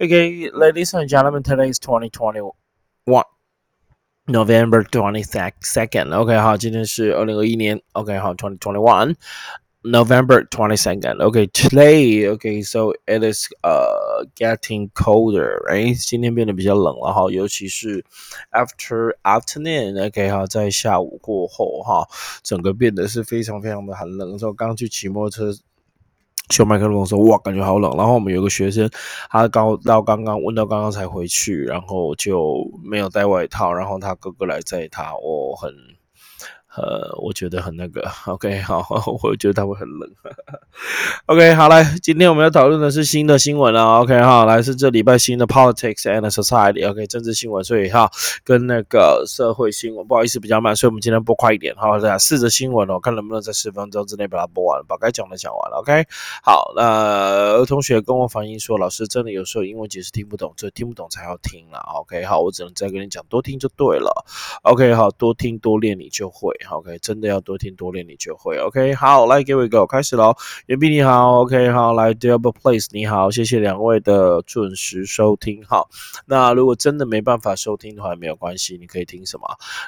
Okay, ladies and gentlemen, today is 2021. November twenty second. OK，好，今天是二零二一年。OK，好，twenty twenty one. November twenty second. Okay, today. Okay, so it is uh getting colder, right? 今天变得比较冷了哈，尤其是 after afternoon. OK，好，在下午过后哈，整个变得是非常非常的寒冷。所以刚去骑摩托车。 修麦克风说：“哇，感觉好冷。”然后我们有个学生，他刚到刚刚问到刚刚才回去，然后就没有带外套，然后他哥哥来载他，我很。呃，我觉得很那个，OK，好，我觉得他会很冷。OK，好来，今天我们要讨论的是新的新闻了，OK，好，来是这礼拜新的 Politics and Society，OK，政治新闻，所以哈，跟那个社会新闻，不好意思比较慢，所以我们今天播快一点，好，大家试着新闻哦，看能不能在十分钟之内把它播完，把该讲的讲完了，OK，好，那同学跟我反映说，老师真的有时候英文解释听不懂，这听不懂才要听了，OK，好，我只能再跟你讲，多听就对了，OK，好多听多练你就会。OK，真的要多听多练，你就会。OK，好，来，Give it go，开始喽。袁斌你好，OK，好，来，Double Place 你好，谢谢两位的准时收听。好，那如果真的没办法收听的话，没有关系，你可以听什么？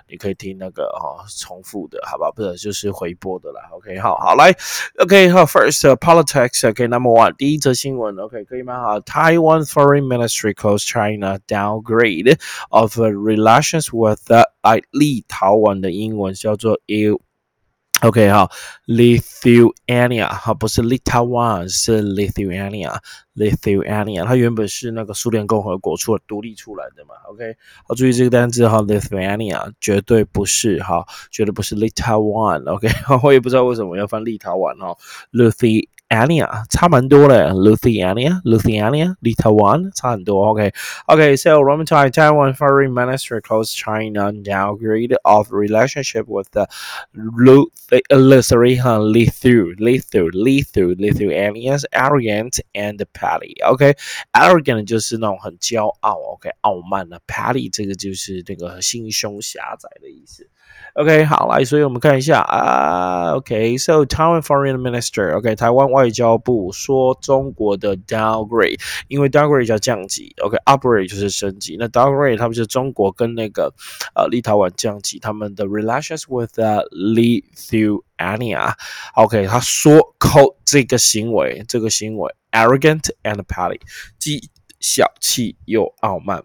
你可以听那个哈重复的，好吧？不是，就是回播的啦。OK，好，好来，OK，好，First politics，OK，Number one，第一则新闻，OK，可以吗？好，Taiwan Foreign Ministry calls China downgrade of relations with the 哎，立陶宛的英文叫做 U，OK 哈，Lithuania 哈，不是 Lithuania，是 Lithuania，Lithuania，它原本是那个苏联共和国出独立出来的嘛，OK，好，注意这个单词哈，Lithuania 绝对不是哈，绝对不是 Lithuania，OK，我也不知道为什么要翻立陶宛哈，Lithu。Lithuania 差蛮多的，Lithuania, Lithuania, Lithuania 差很多。OK, OK. So Roman Thai Taiwan Foreign Ministry closed China downgrade of relationship with the Lithuania, Lithu, Lithu, Lithu, Lithuanians arrogant and petty. OK, arrogant 就是那种很骄傲，OK，傲慢的，petty 这个就是那个心胸狭窄的意思。OK，好来，所以我们看一下啊。OK，so Taiwan Foreign Minister，OK，台湾外 外交部说中国的 downgrade，因为 downgrade 叫降级，OK，upgrade 就是升级。那 downgrade 他们是中国跟那个呃立陶宛降级他们的 relations with Lithuania。OK，他说扣这个行为，这个行为 arrogant and petty，既小气又傲慢。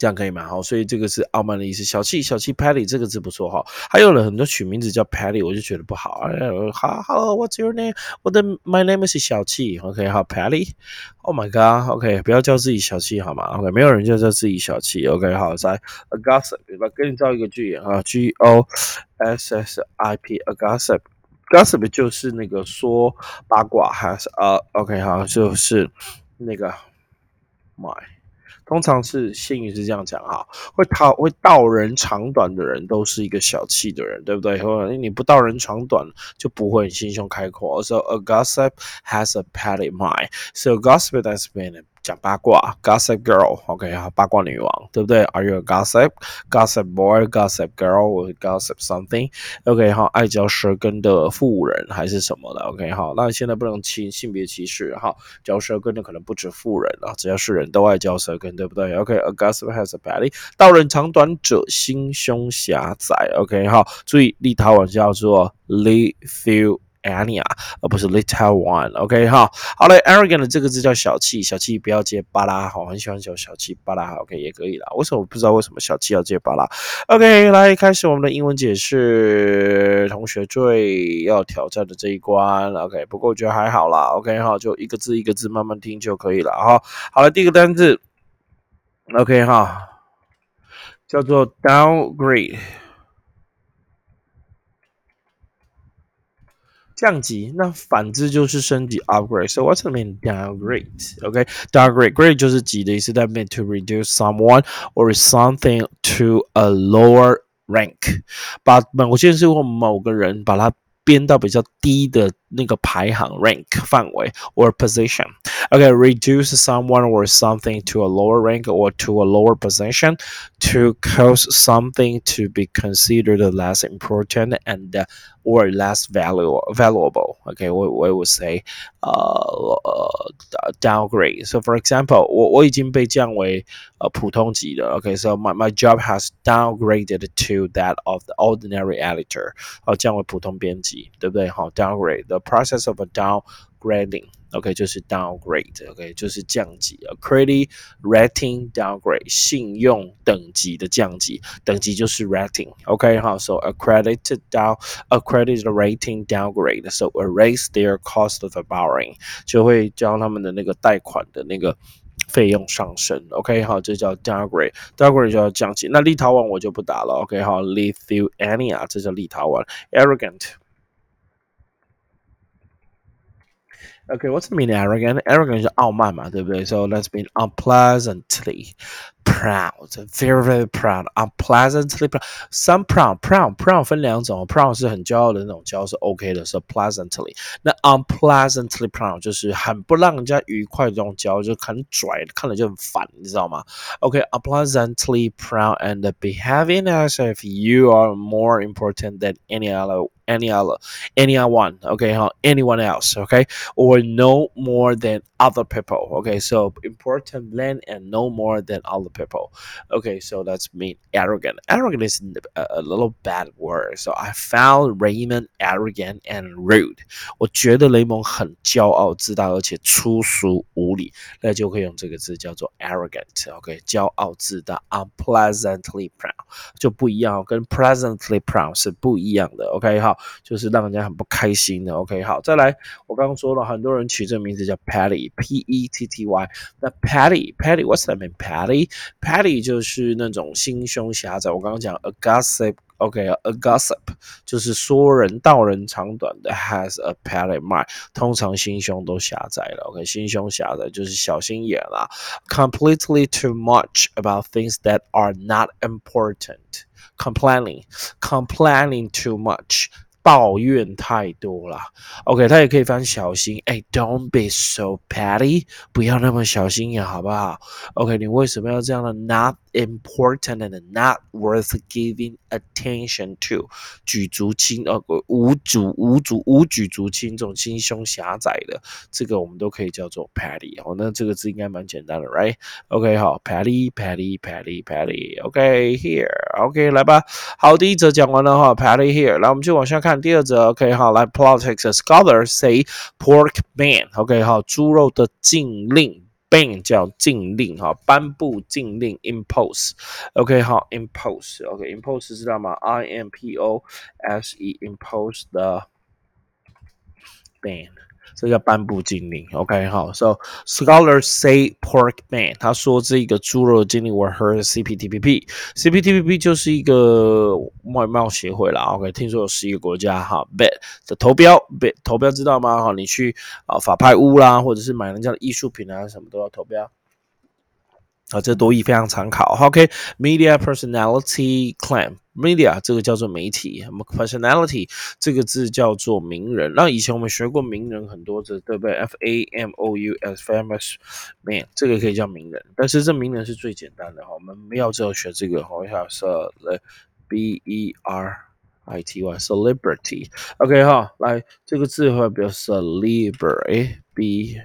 这样可以吗？好，所以这个是傲慢的意思。小气，小气，Patty 这个字不错哈。还有了很多取名字叫 Patty，我就觉得不好。好，Hello，What's your name？我的 My name is 小气。OK，好，Patty。Oh my God。OK，不要叫自己小气好吗？OK，没有人叫叫自己小气。OK，好，在 A gossip，我给你造一个句啊，G O S S I P，A gossip，gossip 就是那个说八卦，还是呃，OK，好，就是那个 My。通常是谚语是这样讲哈，会讨会道人长短的人都是一个小气的人，对不对？或者你不道人长短，就不会心胸开阔。So a gossip has a petty mind. So gossip has been 讲八卦，gossip girl，OK 啊，八卦女王，对不对？Are you a gossip？Gossip boy，gossip girl，gossip something？OK 哈，爱嚼舌根的妇人还是什么的？OK 哈，那现在不能歧性别歧视哈，嚼舌根的可能不止妇人啊，只要是人都爱嚼舌根，对不对？OK，a gossip has a belly，道人长短者心胸狭窄。OK 哈，注意立陶宛叫做 Lithu。Ania，而不是 Little One，OK 哈，好嘞，arrogant 这个字叫小气，小气不要接巴拉，好，很喜欢叫小气巴拉，OK 也可以啦。为什么不知道为什么小气要接巴拉？OK，来开始我们的英文解释，同学最要挑战的这一关，OK，不过我觉得还好啦，OK 哈，就一个字一个字慢慢听就可以了哈。好了，第一个单字，OK 哈，叫做 downgrade。降级，那反之就是升级 upgrade。So what's the mean downgrade? Okay, downgrade, grade 就是级的意思。That mean to reduce someone or something to a lower rank，把某件事或某个人把它编到比较低的那个排行 rank 范围 or position。Okay, reduce someone or something to a lower rank or to a lower position to cause something to be considered less important and uh, or less value, valuable. Okay, we, we would say uh, uh, downgrade. So for example, 我我已经被降为呃普通级的。Okay, so my my job has downgraded to that of the ordinary editor. 好，降为普通编辑，对不对？好，downgrade the process of a downgrading。OK，就是 downgrade，OK，就是降级啊，credit rating downgrade，信用等级的降级，等级就是 rating，OK 哈，so a credit down a credit rating downgrade，so erase their cost of borrowing，就会将他们的那个贷款的那个费用上升，OK 好，这叫 downgrade，downgrade 就要降级。那立陶宛我就不打了，OK 好，Lithuania 这叫立陶宛，arrogant。 Okay, what's the mean arrogant? Arrogant 是傲慢嘛，对不对？So let's mean unpleasantly proud, very very proud, unpleasantly proud. Some proud, proud, proud 分两种，proud 是很骄傲的那种骄傲是 OK 的，是 pleasantly。那 unpleasantly proud 就是很不让人家愉快的这种骄傲，就很拽，看了就很烦，你知道吗？OK, unpleasantly proud and behaving as if you are more important than any other any other anyone okay huh? anyone else okay or no more than other people okay so important than and no more than other people okay so that's mean arrogant arrogant is a, a little bad word so i found raymond arrogant and rude 我觉得雷蒙很骄傲自大而且粗俗无礼那就可以用这个字叫做 arrogant OK 骄傲自大 unpleasantly proud 就不一样跟 pleasantly proud 是不一样的 OK 好 就是让人家很不开心的。OK，好，再来，我刚刚说了，很多人取这个名字叫 Patty，P E T T Y。那 Patty，Patty，what's that mean？Patty，Patty 就是那种心胸狭窄。我刚刚讲 a gossip，OK，a gossip 就是说人道人长短的，has a patty mind，通常心胸都狭窄了。OK，心胸狭窄就是小心眼啦。Completely too much about things that are not important。Complaining, complaining too much. 抱怨太多了，OK，他也可以翻小心，哎，Don't be so petty，不要那么小心眼，好不好？OK，你为什么要这样的？Not important and not worth giving attention to，举足轻，呃，无主无主无举足轻重，心胸狭窄的，这个我们都可以叫做 petty。哦，那这个字应该蛮简单的，right？OK，好，petty，petty，petty，petty，OK，here，OK，来吧。好，第一则讲完了哈，petty here，来，我们就往下看。看第二则，OK 好，来 politics scholars say pork ban，OK 好，猪肉的禁令 ，ban 叫禁令哈，颁布禁令，impose，OK 好，impose，OK impose 知道吗？I M P O S E impose the ban。这叫颁布禁令，OK 好，So scholars say pork man，他说这个猪肉禁令 were heard CPTPP，CPTPP 就是一个外贸协会啦，OK，听说有十一个国家哈，bet 的投标，bet 投标知道吗？哈，你去啊法拍屋啦，或者是买人家的艺术品啊，什么都要投标。啊，这多义非常常考。OK，media personality claim，media 这个叫做媒体，personality 这个字叫做名人。那以前我们学过名人很多字，对不对？F A M O U S，famous man，这个可以叫名人。但是这名人是最简单的哈，我们没有只有学这个。我想是 B E R I T Y，celebrity。OK 哈，来这个字会表示 celebrity，B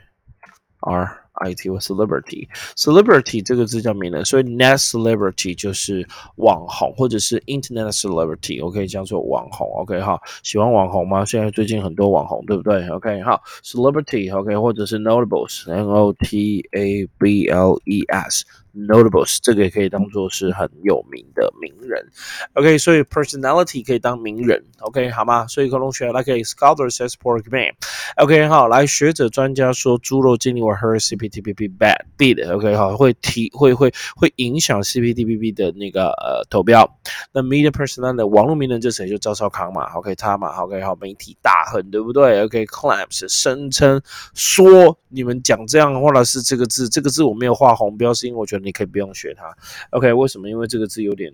R。IT 或 celebrity，celebrity 这个字叫名人，所以 net celebrity 就是网红或者是 internet celebrity，我可以叫做网红，OK 哈，喜欢网红吗？现在最近很多网红，对不对？OK 好，celebrity，OK 或者是 notables，N O T A B L E S。 Notables 这个也可以当做是很有名的名人，OK，所以 personality 可以当名人，OK 好吗？所以可同学来给 scholar says pork man，OK 好，来学者专家说猪肉经理 or her CPTPP bad bid，OK 好，会提会会会影响 CPTPP 的那个呃投标。那 media personality 网络名人这谁就赵少康嘛，OK 他嘛，OK 好，媒体大亨对不对？OK claims 声称说你们讲这样的话的是这个字，这个字我没有画红标，是因为我觉得。你可以不用学它，OK？为什么？因为这个字有点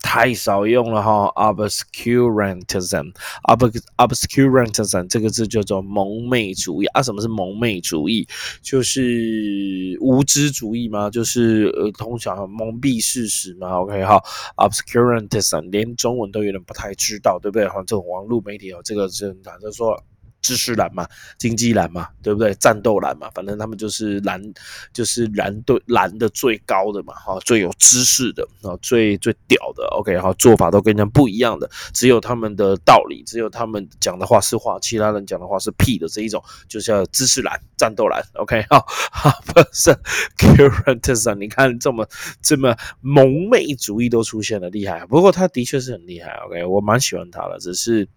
太少用了哈，obscurantism，ob，obscurantism 这个字叫做蒙昧主义啊。什么是蒙昧主义？就是无知主义吗？就是呃，通常蒙蔽事实吗？OK 哈，obscurantism 连中文都有点不太知道，对不对？哈，这种网络媒体哦，这个是反正说。知识蓝嘛，经济蓝嘛，对不对？战斗蓝嘛，反正他们就是蓝，就是蓝对蓝的最高的嘛，哈，最有知识的啊，最最屌的，OK，哈，做法都跟人不一样的，只有他们的道理，只有他们讲的话是话，其他人讲的话是屁的这一种，就叫知识蓝，战斗蓝，OK，哈，不是 c u r a n t e s 你看这么这么蒙昧主义都出现了，厉害。不过他的确是很厉害，OK，我蛮喜欢他的，只是。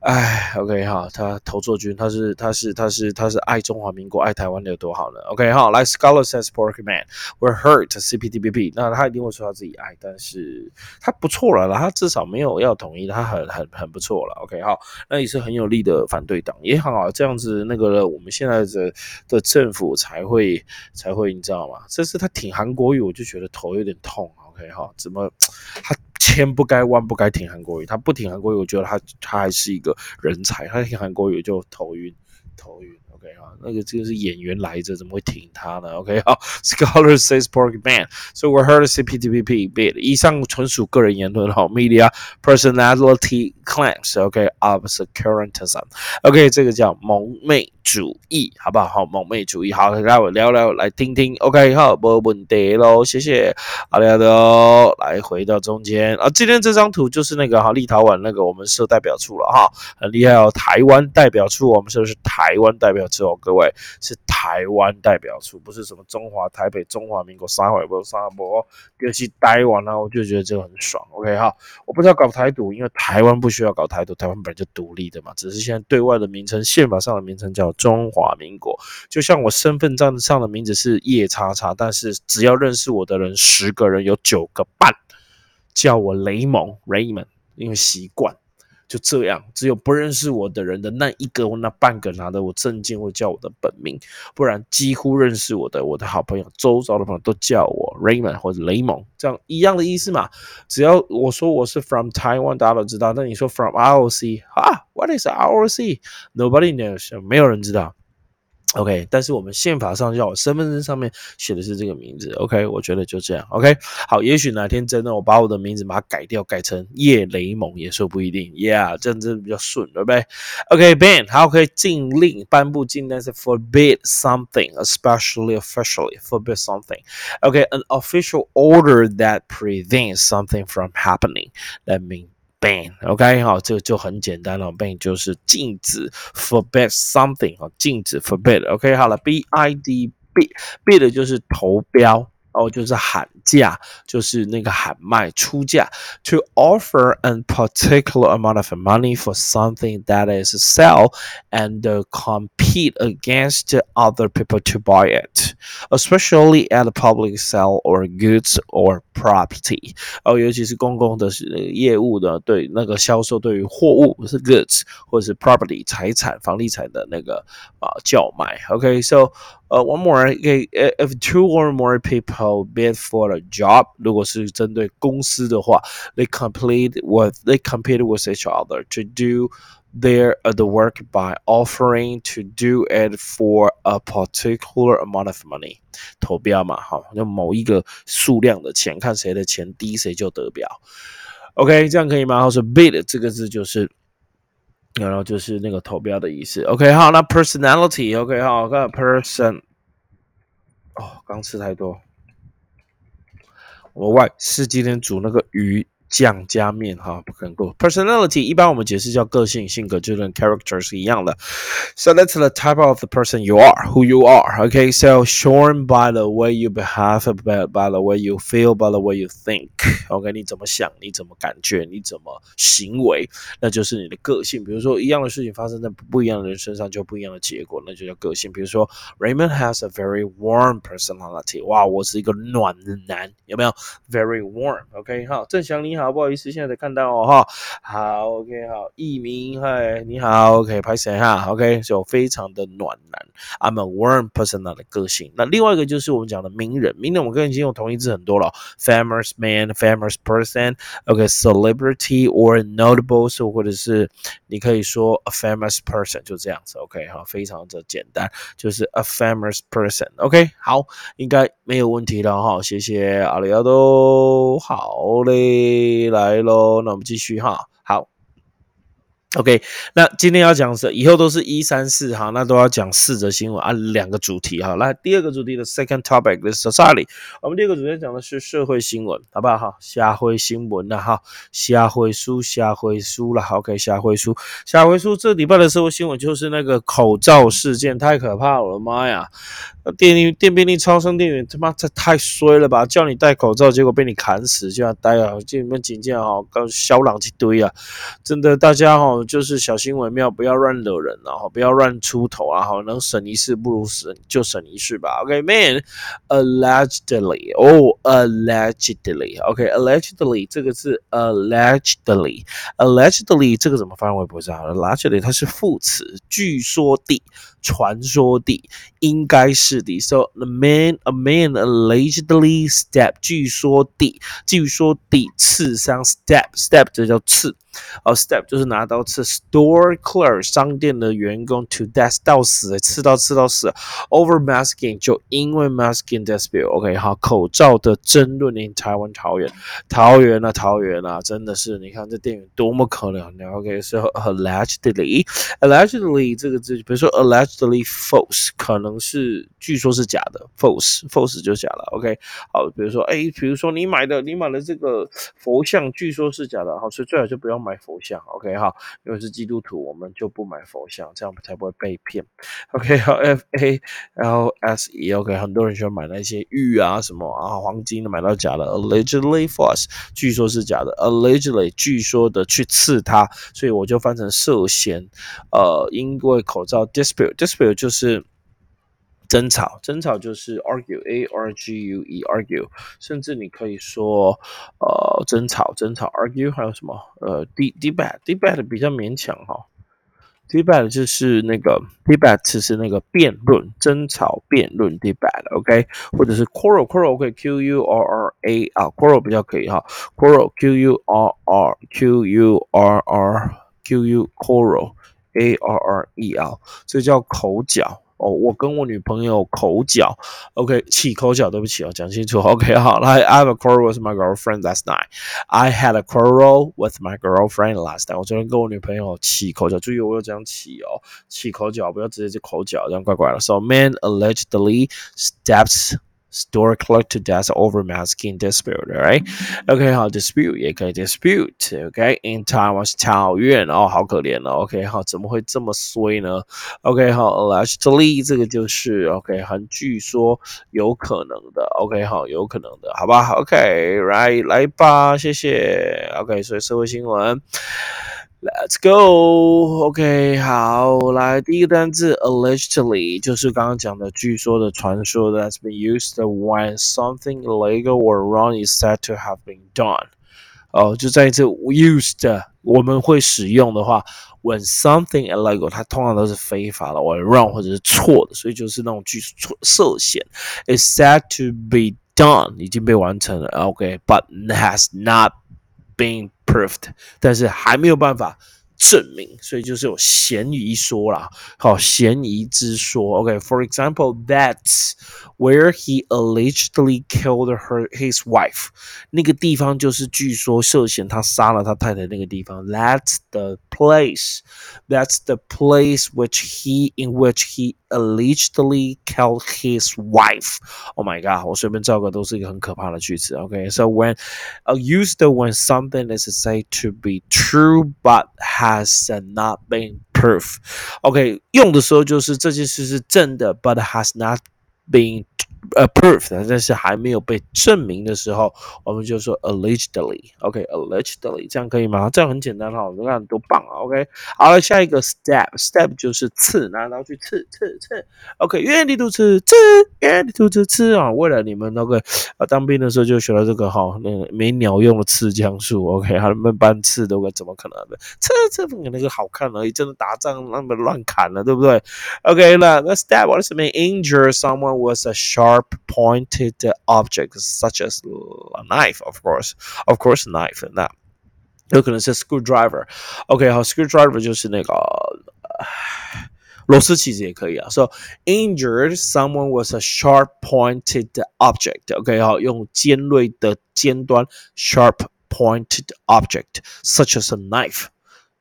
哎，OK 哈，他投作军，他是他是他是他是爱中华民国爱台湾的有多好呢？OK 哈，来 Scholar says Porkman we're hurt CPTPP，那他一定会说他自己爱，但是他不错了啦，他至少没有要统一，他很很很不错了。OK 哈，那也是很有力的反对党，也好，这样子那个我们现在的的政府才会才会你知道吗？这是他挺韩国语，我就觉得头有点痛。OK 哈，怎么他？千不该万不该挺韩国语，他不挺韩国语，我觉得他他还是一个人才，他挺韩国语就头晕，头晕。啊，那个这个是演员来着，怎么会挺他呢？OK 好，Scholar says Pork Man，so we heard CPTPP bit。以上纯属个人言论哈，Media personality claims，OK，obscurantism。OK，这个叫蒙昧主义，好不好？好，蒙昧主义，好，来我聊聊，来听听。OK，好，没问题喽，谢谢。好的，好的，来回到中间啊，今天这张图就是那个哈立陶宛那个我们设代表处了哈，很厉害哦，台湾代表处，我们设的是台湾代表处。各位是台湾代表处，不是什么中华台北、中华民国三会不三波，就是台湾呢，我就觉得这个很爽。OK 哈，我不知道搞台独，因为台湾不需要搞台独，台湾本来就独立的嘛，只是现在对外的名称、宪法上的名称叫中华民国。就像我身份证上的名字是叶叉叉，但是只要认识我的人十个人有九个半叫我雷蒙 Raymond，因为习惯。就这样，只有不认识我的人的那一个或那半个拿着我证件会叫我的本名，不然几乎认识我的我的好朋友、周遭的朋友都叫我 Raymond 或者雷蒙，这样一样的意思嘛。只要我说我是 from Taiwan，大家都知道。那你说 from ROC 啊？What is ROC？Nobody knows，没有人知道。OK，但是我们宪法上叫我身份证上面写的是这个名字。OK，我觉得就这样。OK，好，也许哪天真的我把我的名字把它改掉，改成叶雷蒙也说不一定。Yeah，这样子比较顺，对不对？OK，ban，好，可以禁令颁布禁令是 forbid something，especially officially，forbid something。OK，an official order that prevents something from happening。That means ban，OK，好，这个就很简单了，ban 就是禁止，forbid something，哈，禁止，forbid，OK，好了，b i d b，bid 就是投标。哦，就是喊价，就是那个喊卖出价，to offer a particular amount of money for something that is sell and compete against other people to buy it, especially at the public sale or goods or property。哦，尤其是公共的业务的，对那个销售对于货物是 goods 或者是 property 财产房地产的那个啊叫卖。OK，so。 呃，one more，给 if two or more people bid for a job，如果是针对公司的话，they compete with they compete with each other to do their uh, the work by offering to do it for a particular amount of money。投标嘛，好，就某一个数量的钱，看谁的钱低，谁就得标。OK，这样可以吗？好，说 bid 这个字就是。 然后就是那个投标的意思。OK，好，那 personality，OK，好，看 person。哦，刚吃太多。我外是今天煮那个鱼。酱加面哈，不可能够。Personality 一般我们解释叫个性、性格，就跟 character 是一样的。So that's the type of the person you are, who you are. Okay, so shown by the way you behave, by by the way you feel, by the way you think. OK，你怎么想，你怎么感觉，你怎么行为，那就是你的个性。比如说一样的事情发生在不一样的人身上，就不一样的结果，那就叫个性。比如说 Raymond has a very warm personality. 哇，我是一个暖男，有没有？Very warm. OK，好，郑翔你好。 好，不好意思，现在才看到哦哈。好，OK，好，艺名，嗨，你好，OK，拍谁哈？OK，就非常的暖男，I'm a warm person 的个性。那另外一个就是我们讲的名人，名人我跟已经用同义字很多了，famous man，famous person，OK，celebrity or notable，或者是你可以说 a famous person，就这样子，OK，哈，非常的简单，就是 a famous person，OK，好，应该没有问题了哈，谢谢阿里亚多，好嘞，来喽，那我们继续哈。好 OK，那今天要讲是以后都是一三四哈，那都要讲四则新闻啊，两个主题哈。来，第二个主题的 second topic is society，我们第二个主题讲的是社会新闻，好不好哈？社会新闻了哈，社会书，社会书了，OK，社会书，社会书，这礼拜的社会新闻就是那个口罩事件，太可怕了，妈呀！电力电便利超商店员他妈这太衰了吧！叫你戴口罩，结果被你砍死，就要戴啊！这你们警戒啊，刚小狼一堆啊！真的，大家哈就是小心为妙，不要乱惹人啊！不要乱出头啊！哈，能省一事不如省就省一事吧。OK，man，allegedly，哦，allegedly，OK，allegedly 这个字，allegedly，allegedly 这个怎么翻我也不知道。allegedly 它是副词，据说地。传说的应该是的，so the man a man allegedly stabbed，据说的，据说的刺伤 step step，这叫刺。哦，step 就是拿刀刺，store clerk 商店的员工 to death 到死，刺到刺到死，over masking 就因为 masking dispute，OK 好，口罩的争论 in 台湾桃园，桃园啊桃园啊，真的是你看这电影多么可怜的，OK 是 allegedly，allegedly 这个字，比如说 allegedly false 可能是据说是假的，false false 就假了，OK。好，比如说哎，比如说你买的你买的这个佛像据说是假的，好，所以最好就不要。买佛像，OK 哈，因为是基督徒，我们就不买佛像，这样才不会被骗。OK 好，F A L S E，OK，很多人喜欢买那些玉啊什么啊黄金的，买到假的，allegedly false，据说是假的，allegedly 据说的去刺他，所以我就翻成涉嫌。呃，因为口罩 dispute，dispute 就是。争吵，争吵就是 argue，a r g u e argue，甚至你可以说，呃，争吵，争吵 argue，还有什么？呃，d debate，debate 比较勉强哈，debate 就是那个 debate 是那个辩论，争吵，辩论 debate，OK，或者是 quarrel，quarrel，OK，q u r r a 啊，quarrel 比较可以哈，quarrel，q u r r，q u r r，q u quarrel，a r r e l，这叫口角。哦，我跟我女朋友口角，OK，起口角，对不起哦，讲清楚，OK，好，来，I have a quarrel with my girlfriend last night. I had a quarrel with my girlfriend last night. 我昨天跟我女朋友起口角，注意我有讲起哦，起口角，不要直接就口角，这样怪怪的。So man allegedly steps. Store clerk to death over masking dispute, right? OK，好，dispute 也可以 dispute，OK，in Taiwan 是桃园哦，好可怜哦，OK，好，怎么会这么衰呢？OK，好，allegedly 这个就是 OK，很据说有可能的，OK，好，有可能的，好吧？OK，right，来吧，谢谢，OK，所以社会新闻。Let's go. OK，好，来第一个单字 allegedly 就是刚刚讲的，据说的、传说的，has been used when something illegal or wrong is said to have been done。哦，就在这 used 我们会使用的话，when something illegal 它通常都是非法的，or wrong 或者是错的，所以就是那种句错涉嫌。is said to be done 已经被完成了，OK，but has not been proved，但是还没有办法证明，所以就是有嫌疑说啦，好，嫌疑之说。OK，for example，that's where he allegedly killed her his wife。那个地方就是据说涉嫌他杀了他太太那个地方。That's the place. That's the place which he in which he allegedly killed his wife. Oh my god！我随便造个都是一个很可怕的句子。OK，so when uh, used when something is said to be true but has not been proof. OK，用的时候就是这件事是真的，but has not been approved，但是还没有被证明的时候，我们就说 allegedly，OK，allegedly，这样可以吗？这样很简单哈，你看多棒啊，OK。好了，下一个 step，step 就是刺，拿刀去刺刺刺，OK，原地都刺刺，原地都刺刺啊。为了你们那个啊当兵的时候就学了这个哈，那个没鸟用的刺枪术，OK，他们班刺都怎么可能的？刺刺不那个好看而已，真的打仗那么乱砍了，对不对？OK，那那 step，what does it mean？Injure someone was a sharp pointed object such as a knife, of course, of course, knife. 那有可能是 screwdriver。OK，好，screwdriver 就是那个螺丝起子也可以啊。So injured someone with a sharp pointed object. OK，好，用尖锐的尖端 sharp pointed object such as a knife,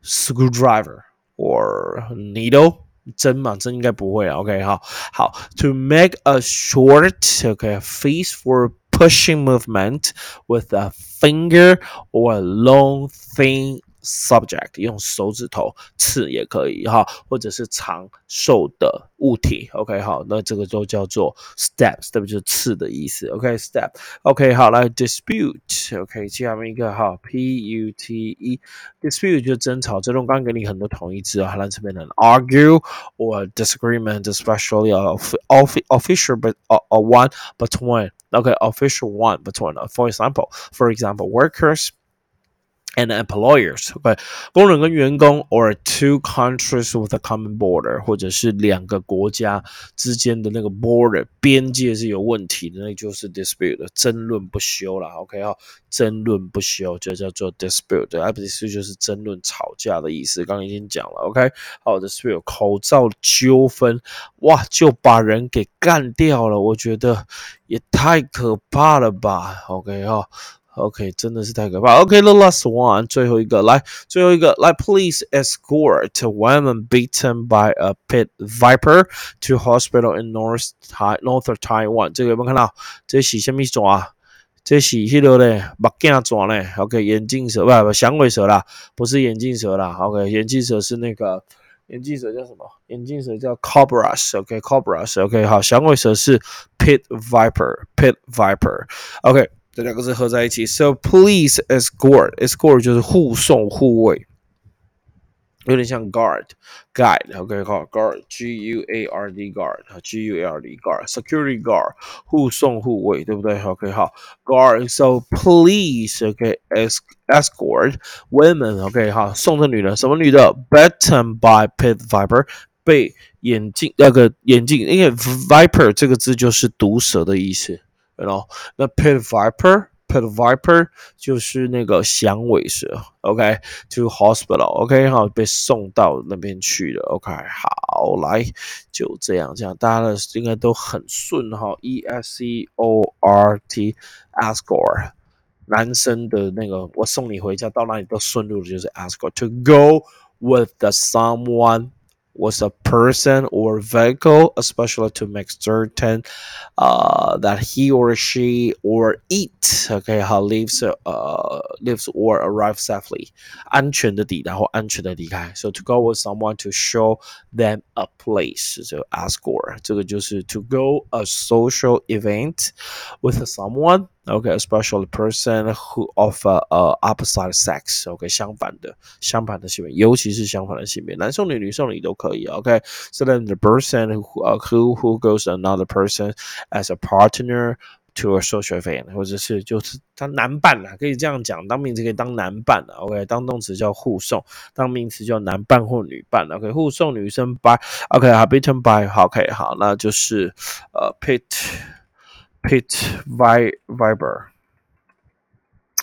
screwdriver, or needle. 针嘛，针应该不会啊。OK，好，好，to make a short OK face for pushing movement with a finger or a long thin subject 用手指头刺也可以哈，或者是长瘦的物体。OK，好，那这个就叫做 steps，对不？就是刺的意思。OK，step。OK，好，来 dispute。OK，下面一个哈，P U T E，dispute 就是争吵。这种刚刚给你很多同义字啊，来这边的 argue or disagreement，especially of of official but a one between。OK，official one between。For example，for example，workers。 And employers. OK，工人跟员工，or two countries with a common border，或者是两个国家之间的那个 border 边界是有问题的，那就是 dispute，争论不休了。OK 啊，争论不休就叫做 dispute，而 dispute 就是争论、吵架的意思。刚刚已经讲了。OK，好，dispute 口罩纠纷，哇，就把人给干掉了，我觉得也太可怕了吧。OK 啊。OK，真的是太可怕。OK，the、okay, last one，最后一个，来，最后一个，来，please escort woman beaten by a pit viper to hospital in North Tai North of Taiwan。这个有没有看到？这是什么蛇啊？这是迄个嘞，目镜蛇嘞。OK，眼镜蛇不不，响尾蛇啦，不是眼镜蛇啦。OK，眼镜蛇是那个眼镜蛇叫什么？眼镜蛇叫 cobras。OK，cobras。OK，好，响尾蛇是 pit viper，pit viper。OK。 这两个字合在一起，so please escort escort 就是护送护卫，有点像 guard guide，OK 好 guard G U A R D guard G U A R D guard security guard 护送护卫，对不对？OK 好 guard so please OK escort women OK 好送这女人什么女的？Bitten by pit viper 被眼镜那个眼镜，因为 viper 这个字就是毒蛇的意思。然后那 pit viper，pit viper 就是那个响尾蛇，OK，to hospital，OK，好，被送到那边去了，OK，好，来，就这样，这样大家的应该都很顺哈，E S C O R T，escort，男生的那个我送你回家，到哪里都顺路的，就是 escort，to go with the someone。was a person or vehicle, especially to make certain uh, that he or she or it okay how lives uh lives or arrive safely 安全的抵达或安全的离开。So to go with someone to show them a place 就 escort 这个就是 to go a social event with someone Okay, a special person who offer a opposite sex. OK，相反的相反的性别，尤其是相反的性别，男送女、女送女都可以。OK, so then the person who who who goes another person as a partner to a social event，或者是就是他男伴啦，可以这样讲，当名词可以当男伴啦。OK，当动词叫护送，当名词叫男伴或女伴。OK，护送女生 by OK，好，beaten by OK，好，那就是呃 pit。Pit Vi Viber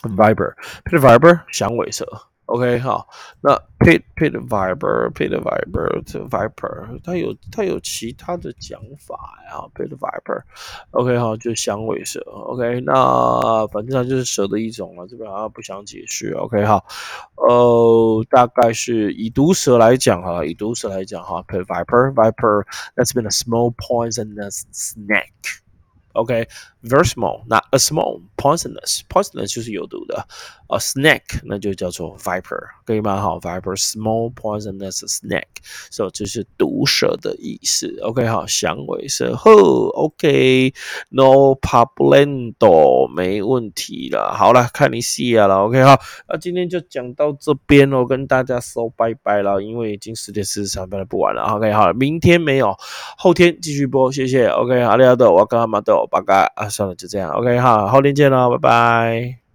Viber Pit Viber 响尾蛇，OK 好，那 Pit Pit Viber Pit Viber Viper 它有它有其他的讲法呀，Pit Viper，OK 好就响尾蛇，OK 那反正它就是蛇的一种了，这边好像不想解释，OK 好，呃大概是以毒蛇来讲哈，以毒蛇来讲哈，Pit Viper Viper that's been a small poisonous snake。 OK，very small，那 a small，poisonous，poisonous 就是有毒的，a snake 那就叫做 viper，可以吗？好，viper，small poisonous snake，so 这是毒蛇的意思。OK，好，响尾蛇呵，OK，no problem，没问题了。好了，看你戏啊了。OK，好，那今天就讲到这边哦，跟大家说拜拜了，因为已经十点四十三分了，不玩了。OK，好，明天没有，后天继续播，谢谢。OK，好的，好的，我刚刚马豆八嘎啊，算了，就这样。OK，好，后天见喽，拜拜。